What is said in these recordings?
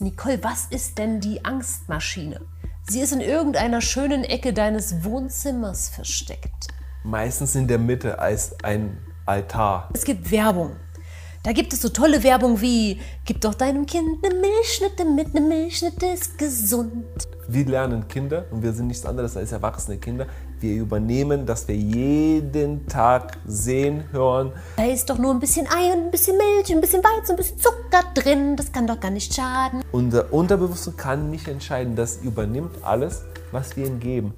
Nicole, was ist denn die Angstmaschine? Sie ist in irgendeiner schönen Ecke deines Wohnzimmers versteckt. Meistens in der Mitte als ein Altar. Es gibt Werbung. Da gibt es so tolle Werbung wie, gib doch deinem Kind eine Milchschnitte mit, eine Milchschnitte ist gesund. Wir lernen Kinder und wir sind nichts anderes als erwachsene Kinder. Wir übernehmen, dass wir jeden Tag sehen, hören. Da ist doch nur ein bisschen Ei und ein bisschen Milch, ein bisschen Weizen, ein bisschen Zucker drin. Das kann doch gar nicht schaden. Unser Unterbewusstsein kann nicht entscheiden. Das übernimmt alles, was wir ihm geben.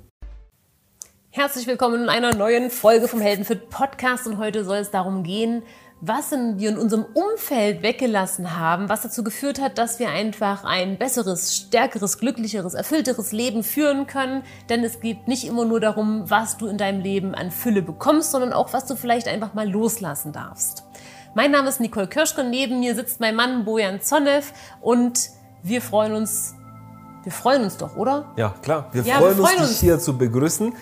Herzlich willkommen in einer neuen Folge vom Heldenfit Podcast und heute soll es darum gehen, was wir in unserem Umfeld weggelassen haben, was dazu geführt hat, dass wir einfach ein besseres, stärkeres, glücklicheres, erfüllteres Leben führen können. Denn es geht nicht immer nur darum, was du in deinem Leben an Fülle bekommst, sondern auch, was du vielleicht einfach mal loslassen darfst. Mein Name ist Nicole Kirschke, neben mir sitzt mein Mann Bojan Zonev und wir freuen uns, wir freuen uns doch, oder? Ja, klar. Wir, Ja, freuen, wir freuen uns, uns. dich hier zu begrüßen.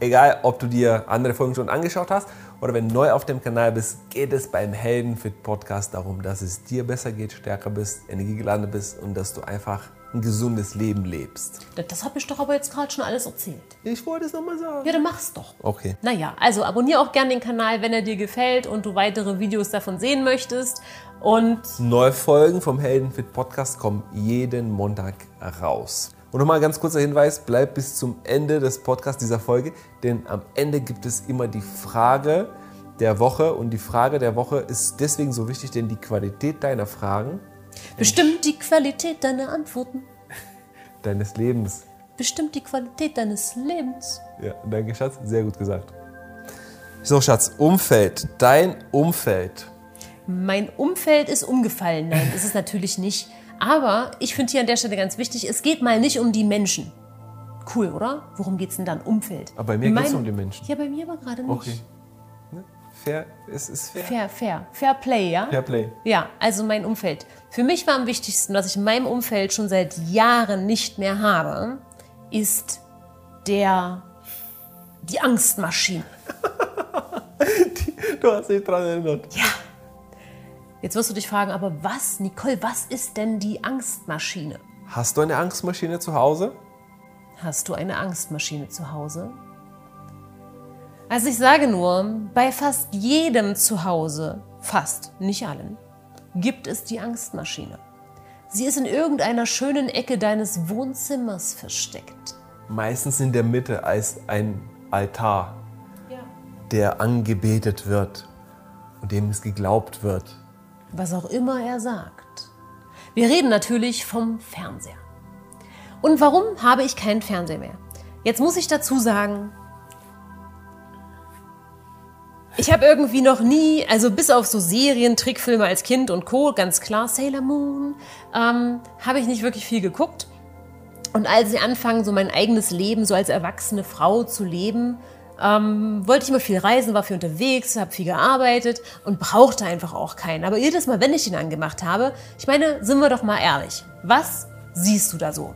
Egal, ob du dir andere Folgen schon angeschaut hast oder wenn du neu auf dem Kanal bist, geht es beim Heldenfit Podcast darum, dass es dir besser geht, stärker bist, energiegeladen bist und dass du einfach ein gesundes Leben lebst. Das, habe ich doch aber jetzt gerade schon alles erzählt. Ich wollte es nochmal sagen. Ja, dann mach's doch. Okay. Naja, also abonniere auch gerne den Kanal, wenn er dir gefällt und du weitere Videos davon sehen möchtest. Und Neue Folgen vom Heldenfit Podcast kommen jeden Montag raus. Und nochmal ganz kurzer Hinweis, bleib bis zum Ende des Podcasts dieser Folge, denn am Ende gibt es immer die Frage der Woche und die Frage der Woche ist deswegen so wichtig, denn die Qualität deiner Fragen, bestimmt die Qualität deiner Antworten. deines Lebens. Bestimmt die Qualität deines Lebens. Ja, danke Schatz, sehr gut gesagt. So Schatz, Umfeld, dein Umfeld. Mein Umfeld ist umgefallen. Nein, ist es natürlich nicht. Aber ich finde hier an der Stelle ganz wichtig, es geht mal nicht um die Menschen. Cool, oder? Worum geht es denn dann? Umfeld. Aber bei mir geht's Mein- um die Menschen. Ja, bei mir aber gerade nicht. Okay. Ne? Fair, es ist fair. Fair, fair. Fair Play, ja? Fair Play. Ja, also mein Umfeld. Für mich war am wichtigsten, was ich in meinem Umfeld schon seit Jahren nicht mehr habe, ist der die Angstmaschine. Du hast dich dran erinnert. Ja. Jetzt wirst du dich fragen, aber was, Nicole, was ist denn die Angstmaschine? Hast du eine Angstmaschine zu Hause? Hast du eine Angstmaschine zu Hause? Also ich sage nur, bei fast jedem zu Hause, fast, nicht allen, gibt es die Angstmaschine. Sie ist in irgendeiner schönen Ecke deines Wohnzimmers versteckt. Meistens in der Mitte als ein Altar, Ja. der angebetet wird und dem es geglaubt wird. Was auch immer er sagt. Wir reden natürlich vom Fernseher. Und warum habe ich keinen Fernseher mehr? Jetzt muss ich dazu sagen, ich habe irgendwie noch nie, also bis auf so Serien, Trickfilme als Kind und Co., ganz klar, Sailor Moon, ähm, habe ich nicht wirklich viel geguckt. Und als ich anfangen, so mein eigenes Leben so als erwachsene Frau zu leben, ähm, wollte ich immer viel reisen, war viel unterwegs, habe viel gearbeitet und brauchte einfach auch keinen. Aber jedes Mal, wenn ich ihn angemacht habe, ich meine, sind wir doch mal ehrlich, was siehst du da so?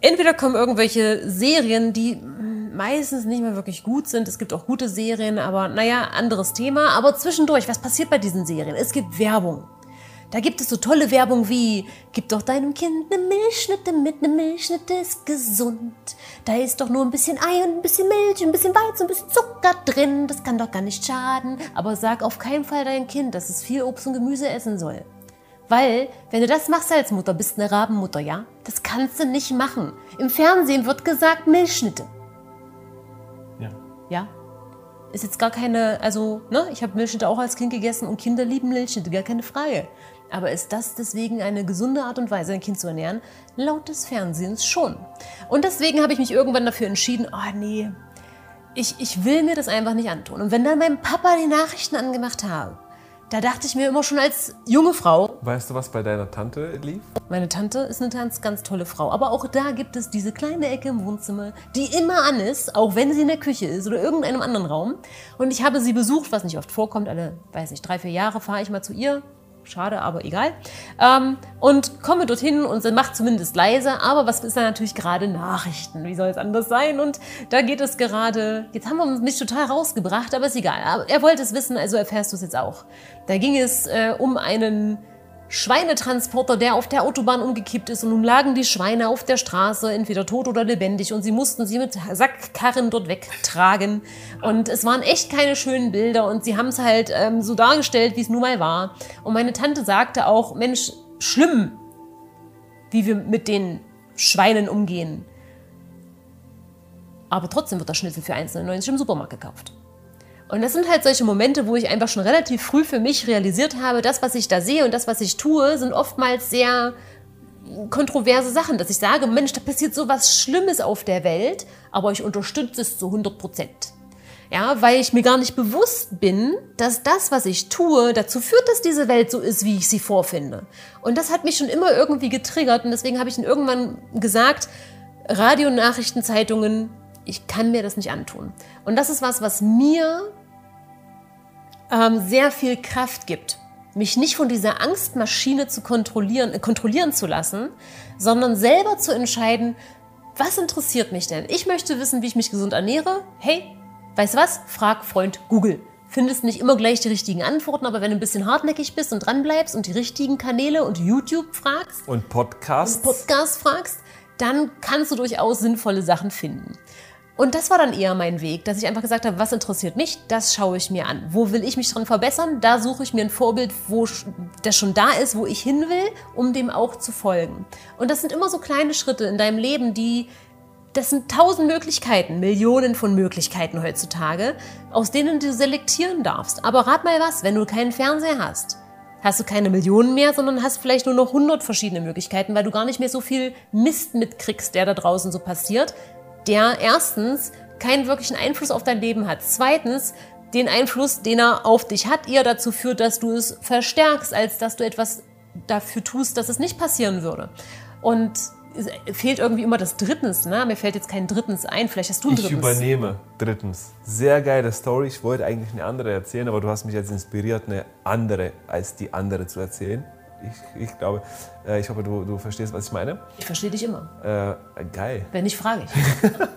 Entweder kommen irgendwelche Serien, die meistens nicht mehr wirklich gut sind. Es gibt auch gute Serien, aber naja, anderes Thema. Aber zwischendurch, was passiert bei diesen Serien? Es gibt Werbung. Da gibt es so tolle Werbung wie, gib doch deinem Kind eine Milchschnitte mit, eine Milchschnitte ist gesund. Da ist doch nur ein bisschen Ei und ein bisschen Milch, ein bisschen Weizen, ein bisschen Zucker drin. Das kann doch gar nicht schaden. Aber sag auf keinen Fall deinem Kind, dass es viel Obst und Gemüse essen soll. Weil, wenn du das machst als Mutter, bist du eine Rabenmutter, ja? Das kannst du nicht machen. Im Fernsehen wird gesagt Milchschnitte. Ja. Ja. Ist jetzt gar keine, also, ne, ich habe Milchschnitte auch als Kind gegessen und Kinder lieben Milchschnitte, gar keine Frage. Aber ist das deswegen eine gesunde Art und Weise, ein Kind zu ernähren? Laut des Fernsehens schon. Und deswegen habe ich mich irgendwann dafür entschieden, oh nee, ich, ich will mir das einfach nicht antun. Und wenn dann mein Papa die Nachrichten angemacht hat, da dachte ich mir immer schon als junge Frau, Weißt du, was bei deiner Tante lief? meine Tante ist eine ganz, ganz tolle Frau. Aber auch da gibt es diese kleine Ecke im Wohnzimmer, die immer an ist, auch wenn sie in der Küche ist oder irgendeinem anderen Raum. Und ich habe sie besucht, was nicht oft vorkommt. Alle, weiß nicht, drei, vier Jahre fahre ich mal zu ihr. Schade, aber egal. Ähm, und komme dorthin und macht zumindest leise. Aber was ist da natürlich gerade Nachrichten? Wie soll es anders sein? Und da geht es gerade, jetzt haben wir nicht total rausgebracht, aber ist egal. Er wollte es wissen, also erfährst du es jetzt auch. Da ging es äh, um einen Schweinetransporter, der auf der Autobahn umgekippt ist und nun lagen die Schweine auf der Straße, entweder tot oder lebendig und sie mussten sie mit Sackkarren dort wegtragen und es waren echt keine schönen Bilder und sie haben es halt ähm, so dargestellt, wie es nun mal war. Und meine Tante sagte auch, Mensch, schlimm, wie wir mit den Schweinen umgehen. Aber trotzdem wird der Schnitzel für 1,99 im Supermarkt gekauft. Und das sind halt solche Momente, wo ich einfach schon relativ früh für mich realisiert habe, das, was ich da sehe und das, was ich tue, sind oftmals sehr kontroverse Sachen, dass ich sage, Mensch, da passiert so was Schlimmes auf der Welt, aber ich unterstütze es zu 100 Prozent. Ja, weil ich mir gar nicht bewusst bin, dass das, was ich tue, dazu führt, dass diese Welt so ist, wie ich sie vorfinde. Und das hat mich schon immer irgendwie getriggert und deswegen habe ich dann irgendwann gesagt, Radionachrichtenzeitungen, ich kann mir das nicht antun. Und das ist was, was mir ähm, sehr viel Kraft gibt, mich nicht von dieser Angstmaschine zu kontrollieren, äh, kontrollieren zu lassen, sondern selber zu entscheiden, was interessiert mich denn? Ich möchte wissen, wie ich mich gesund ernähre. Hey, weißt du was? Frag Freund Google. Findest nicht immer gleich die richtigen Antworten, aber wenn du ein bisschen hartnäckig bist und dranbleibst und die richtigen Kanäle und YouTube fragst und Podcasts, und Podcasts fragst, dann kannst du durchaus sinnvolle Sachen finden. Und das war dann eher mein Weg, dass ich einfach gesagt habe, was interessiert mich, das schaue ich mir an. Wo will ich mich dran verbessern? Da suche ich mir ein Vorbild, wo das schon da ist, wo ich hin will, um dem auch zu folgen. Und das sind immer so kleine Schritte in deinem Leben, die das sind tausend Möglichkeiten, Millionen von Möglichkeiten heutzutage, aus denen du selektieren darfst. Aber rat mal was, wenn du keinen Fernseher hast, hast du keine Millionen mehr, sondern hast vielleicht nur noch hundert verschiedene Möglichkeiten, weil du gar nicht mehr so viel Mist mitkriegst, der da draußen so passiert, der erstens keinen wirklichen Einfluss auf dein Leben hat. Zweitens, den Einfluss, den er auf dich hat, eher dazu führt, dass du es verstärkst, als dass du etwas dafür tust, dass es nicht passieren würde. Und es fehlt irgendwie immer das Drittens. Ne? Mir fällt jetzt kein Drittens ein. Vielleicht hast du ein Drittens. Ich übernehme Drittens. Sehr geile Story. Ich wollte eigentlich eine andere erzählen, aber du hast mich jetzt inspiriert, eine andere als die andere zu erzählen. Ich, ich glaube, äh, ich hoffe, du, du verstehst, was ich meine. Ich verstehe dich immer. Äh, geil. Wenn nicht, frage ich.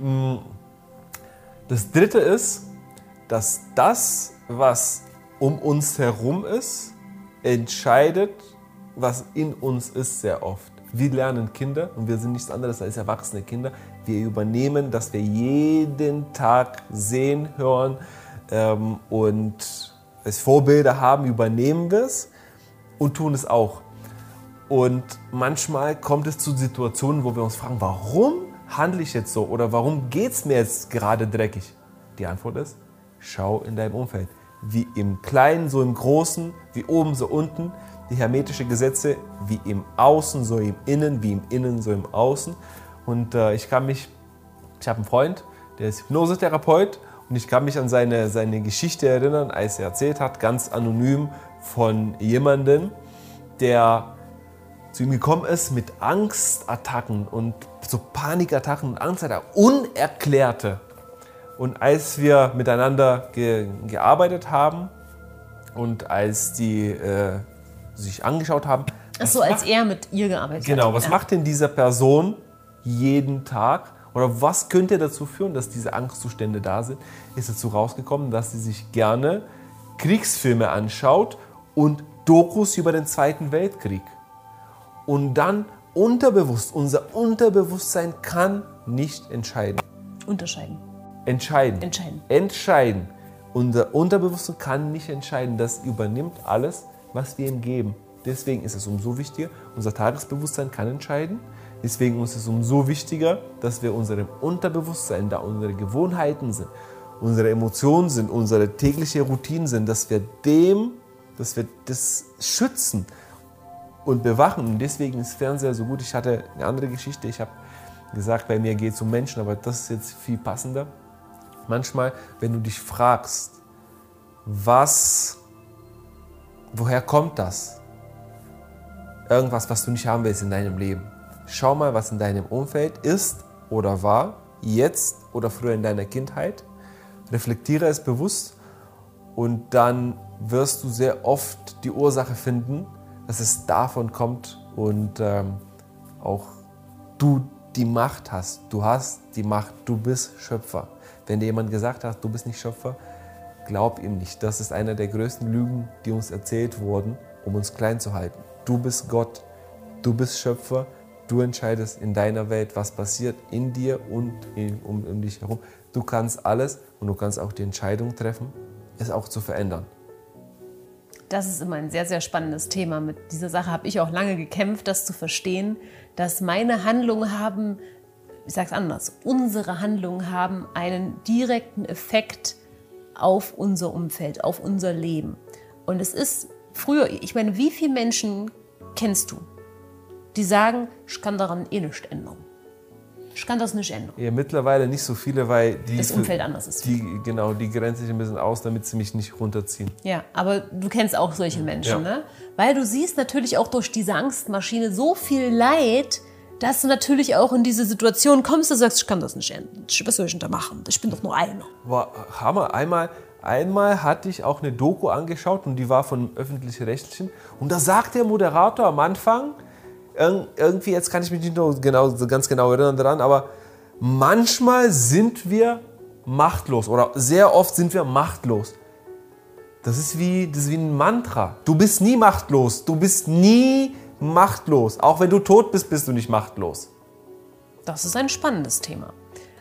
Mm. das dritte ist, dass das, was um uns herum ist, entscheidet, was in uns ist, sehr oft. Wir lernen Kinder und wir sind nichts anderes als erwachsene Kinder. Wir übernehmen, dass wir jeden Tag sehen, hören ähm, und als Vorbilder haben, übernehmen wir es und tun es auch. Und manchmal kommt es zu Situationen, wo wir uns fragen, warum handle ich jetzt so oder warum geht es mir jetzt gerade dreckig? Die Antwort ist, schau in deinem Umfeld. Wie im Kleinen, so im Großen, wie oben, so unten. Die hermetische Gesetze, wie im Außen, so im Innen, wie im Innen, so im Außen. Und äh, ich kann mich, ich habe einen Freund, der ist Hypnosetherapeut und ich kann mich an seine, seine Geschichte erinnern, als er erzählt hat, ganz anonym von jemandem, der zu ihm gekommen ist mit Angstattacken und so Panikattacken und Angstattacken, unerklärte. Und als wir miteinander ge gearbeitet haben und als die äh, sich angeschaut haben. Ach so, als er mit ihr gearbeitet genau, hat. Genau, was ja. macht denn diese Person jeden Tag? Oder was könnte dazu führen, dass diese Angstzustände da sind? Ist dazu rausgekommen, dass sie sich gerne Kriegsfilme anschaut und Dokus über den Zweiten Weltkrieg. Und dann unterbewusst, unser Unterbewusstsein kann nicht entscheiden. Unterscheiden. Entscheiden. Entscheiden. Entscheiden. Unser Unterbewusstsein kann nicht entscheiden. Das übernimmt alles, was wir ihm geben. Deswegen ist es umso wichtiger, unser Tagesbewusstsein kann entscheiden. Deswegen ist es umso wichtiger, dass wir unserem Unterbewusstsein, da unsere Gewohnheiten sind, unsere Emotionen sind, unsere tägliche Routinen sind, dass wir dem, dass wir das schützen und bewachen. Und deswegen ist Fernseher so gut. Ich hatte eine andere Geschichte. Ich habe gesagt, bei mir geht es um Menschen, aber das ist jetzt viel passender. Manchmal, wenn du dich fragst, was, woher kommt das? Irgendwas, was du nicht haben willst in deinem Leben Schau mal, was in deinem Umfeld ist oder war, jetzt oder früher in deiner Kindheit. Reflektiere es bewusst und dann wirst du sehr oft die Ursache finden, dass es davon kommt und ähm, auch du die Macht hast. Du hast die Macht, du bist Schöpfer. Wenn dir jemand gesagt hat, du bist nicht Schöpfer, glaub ihm nicht. Das ist einer der größten Lügen, die uns erzählt wurden, um uns klein zu halten. Du bist Gott, du bist Schöpfer, du entscheidest in deiner Welt, was passiert in dir und in, um, um dich herum. Du kannst alles und du kannst auch die Entscheidung treffen, es auch zu verändern. Das ist immer ein sehr, sehr spannendes Thema. Mit dieser Sache habe ich auch lange gekämpft, das zu verstehen, dass meine Handlungen haben, ich sage es anders, unsere Handlungen haben einen direkten Effekt auf unser Umfeld, auf unser Leben. Und es ist früher, ich meine, wie viele Menschen kennst du, die sagen, ich kann daran eh nichts ändern. Ich kann das nicht ändern. Ja, mittlerweile nicht so viele, weil die, Das Umfeld anders ist. die genau die grenze ich ein bisschen aus, damit sie mich nicht runterziehen. Ja, aber du kennst auch solche Menschen, Ja. ne? Weil du siehst natürlich auch durch diese Angstmaschine so viel Leid, dass du natürlich auch in diese Situation kommst, du sagst, ich kann das nicht ändern. Was soll ich denn da machen? Ich bin doch nur einer. War Hammer. Einmal, einmal hatte ich auch eine Doku angeschaut und die war von öffentlich-rechtlichen. Und da sagt der Moderator am Anfang, irg- irgendwie, jetzt kann ich mich nicht noch genau, ganz genau erinnern daran, aber manchmal sind wir machtlos oder sehr oft sind wir machtlos. Das ist wie, das ist wie ein Mantra. Du bist nie machtlos. Du bist nie machtlos. Auch wenn du tot bist, bist du nicht machtlos. Das ist ein spannendes Thema.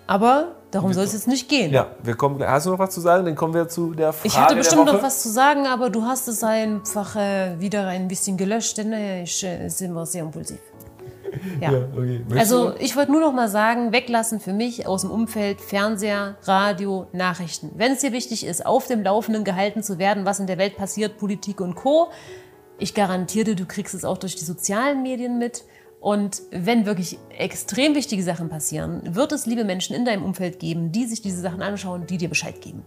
Aber darum soll es jetzt nicht gehen. Ja, wir kommen, hast du noch was zu sagen? Dann kommen wir zu der Frage Ich hatte bestimmt noch was zu sagen, aber du hast es einfach äh, wieder ein bisschen gelöscht, denn äh, ich äh, sind wir sehr impulsiv. Ja. okay. Möchtest Also ich wollte nur noch mal sagen, weglassen für mich aus dem Umfeld Fernseher, Radio, Nachrichten. Wenn es dir wichtig ist, auf dem Laufenden gehalten zu werden, was in der Welt passiert, Politik und Co. Ich garantiere dir, du kriegst es auch durch die sozialen Medien mit. Und wenn wirklich extrem wichtige Sachen passieren, wird es liebe Menschen in deinem Umfeld geben, die sich diese Sachen anschauen, die dir Bescheid geben.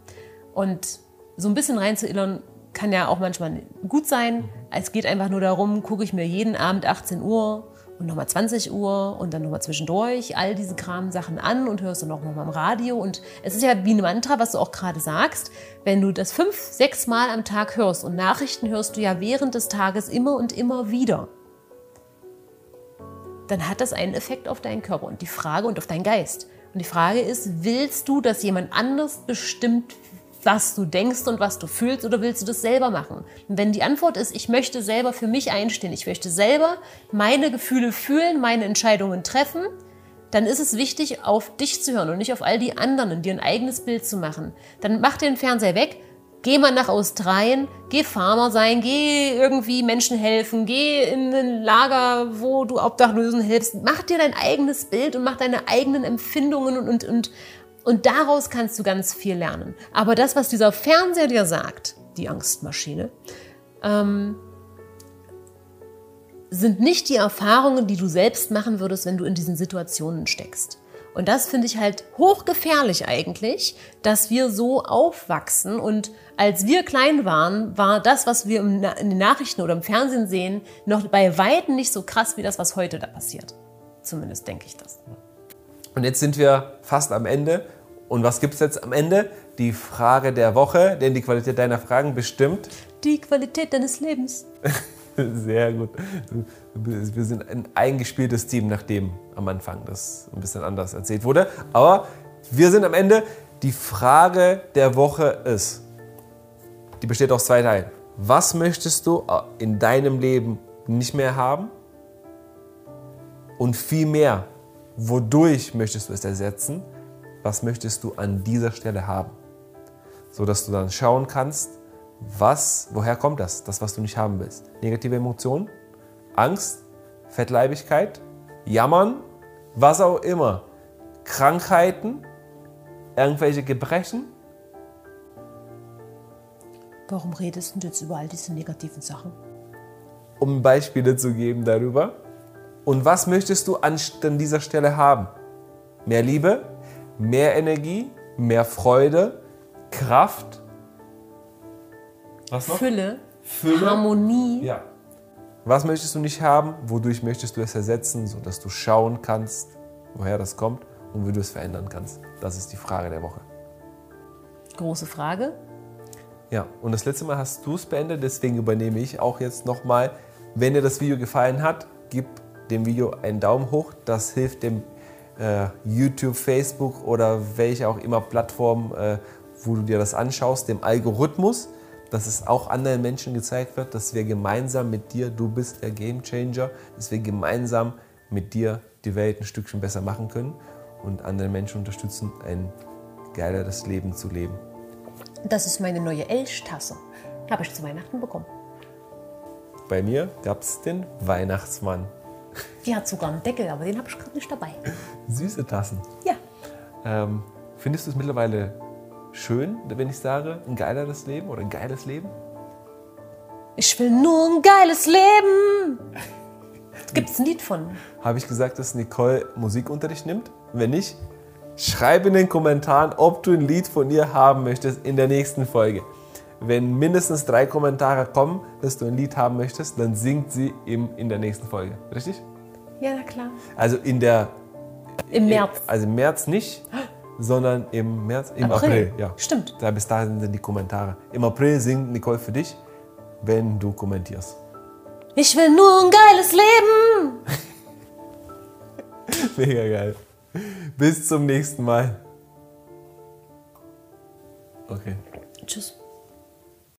Und so ein bisschen reinzuillern kann ja auch manchmal gut sein. Es geht einfach nur darum, gucke ich mir jeden Abend 18 Uhr und nochmal 20 Uhr und dann nochmal zwischendurch all diese Kram-Sachen an und hörst dann auch nochmal im Radio. Und es ist ja wie ein Mantra, was du auch gerade sagst. Wenn du das fünf, sechs Mal am Tag hörst und Nachrichten hörst du ja während des Tages immer und immer wieder, dann hat das einen Effekt auf deinen Körper und die Frage und auf deinen Geist. Und die Frage ist, willst du, dass jemand anders bestimmt, was du denkst und was du fühlst, oder willst du das selber machen? Und wenn die Antwort ist, ich möchte selber für mich einstehen, ich möchte selber meine Gefühle fühlen, meine Entscheidungen treffen, dann ist es wichtig, auf dich zu hören und nicht auf all die anderen dir ein eigenes Bild zu machen. Dann mach den Fernseher weg, geh mal nach Australien, geh Farmer sein, geh irgendwie Menschen helfen, geh in ein Lager, wo du Obdachlosen hilfst. Mach dir dein eigenes Bild und mach deine eigenen Empfindungen und, und, und, und daraus kannst du ganz viel lernen. Aber das, was dieser Fernseher dir sagt, die Angstmaschine, ähm, sind nicht die Erfahrungen, die du selbst machen würdest, wenn du in diesen Situationen steckst. Und das finde ich halt hochgefährlich eigentlich, dass wir so aufwachsen. Und als wir klein waren, war das, was wir in den Nachrichten oder im Fernsehen sehen, noch bei Weitem nicht so krass wie das, was heute da passiert. Zumindest denke ich das. Und jetzt sind wir fast am Ende. Und was gibt es jetzt am Ende? Die Frage der Woche, denn die Qualität deiner Fragen bestimmt. Die Qualität deines Lebens. Sehr gut. Wir sind ein eingespieltes Team, nachdem am Anfang das ein bisschen anders erzählt wurde. Aber wir sind am Ende. Die Frage der Woche ist, die besteht aus zwei Teilen. Was möchtest du in deinem Leben nicht mehr haben? Und viel mehr, wodurch möchtest du es ersetzen? Was möchtest du an dieser Stelle haben? So dass du dann schauen kannst, was, woher kommt das, das, was du nicht haben willst? Negative Emotionen, Angst, Fettleibigkeit, Jammern, was auch immer. Krankheiten, irgendwelche Gebrechen. Warum redest du jetzt über all diese negativen Sachen? um Beispiele zu geben darüber. Und was möchtest du an an dieser Stelle haben? Mehr Liebe, mehr Energie, mehr Freude, Kraft. Was noch? Fülle, Fülle. Harmonie. Ja. Was möchtest du nicht haben? Wodurch möchtest du es ersetzen, sodass du schauen kannst, woher das kommt und wie du es verändern kannst? Das ist die Frage der Woche. Große Frage. Ja, und das letzte Mal hast du es beendet, deswegen übernehme ich auch jetzt nochmal. Wenn dir das Video gefallen hat, gib dem Video einen Daumen hoch. Das hilft dem äh, YouTube, Facebook oder welche auch immer Plattform, äh, wo du dir das anschaust, dem Algorithmus, dass es auch anderen Menschen gezeigt wird, dass wir gemeinsam mit dir, du bist der Game Changer, dass wir gemeinsam mit dir die Welt ein Stückchen besser machen können und andere Menschen unterstützen, ein geileres Leben zu leben. Das ist meine neue Elch-Tasse. Habe ich zu Weihnachten bekommen. Bei mir gab es den Weihnachtsmann. Die hat sogar einen Deckel, aber den habe ich gerade nicht dabei. Süße Tassen. Ja. Ähm, findest du es mittlerweile schön, wenn ich sage, ein geileres Leben oder ein geiles Leben? Ich will nur ein geiles Leben. Gibt es ein Lied von? Habe ich gesagt, dass Nicole Musikunterricht nimmt? Wenn nicht, schreib in den Kommentaren, ob du ein Lied von ihr haben möchtest in der nächsten Folge. Wenn mindestens drei Kommentare kommen, dass du ein Lied haben möchtest, dann singt sie im, in der nächsten Folge. Richtig? Ja, na klar. Also in der. Im März. Also im März nicht, sondern im März, im April. April. ja. Stimmt. Da bis dahin sind die Kommentare. Im April singt Nicole für dich, wenn du kommentierst. Ich will nur ein geiles Leben. Mega geil. Bis zum nächsten Mal. Okay. Tschüss.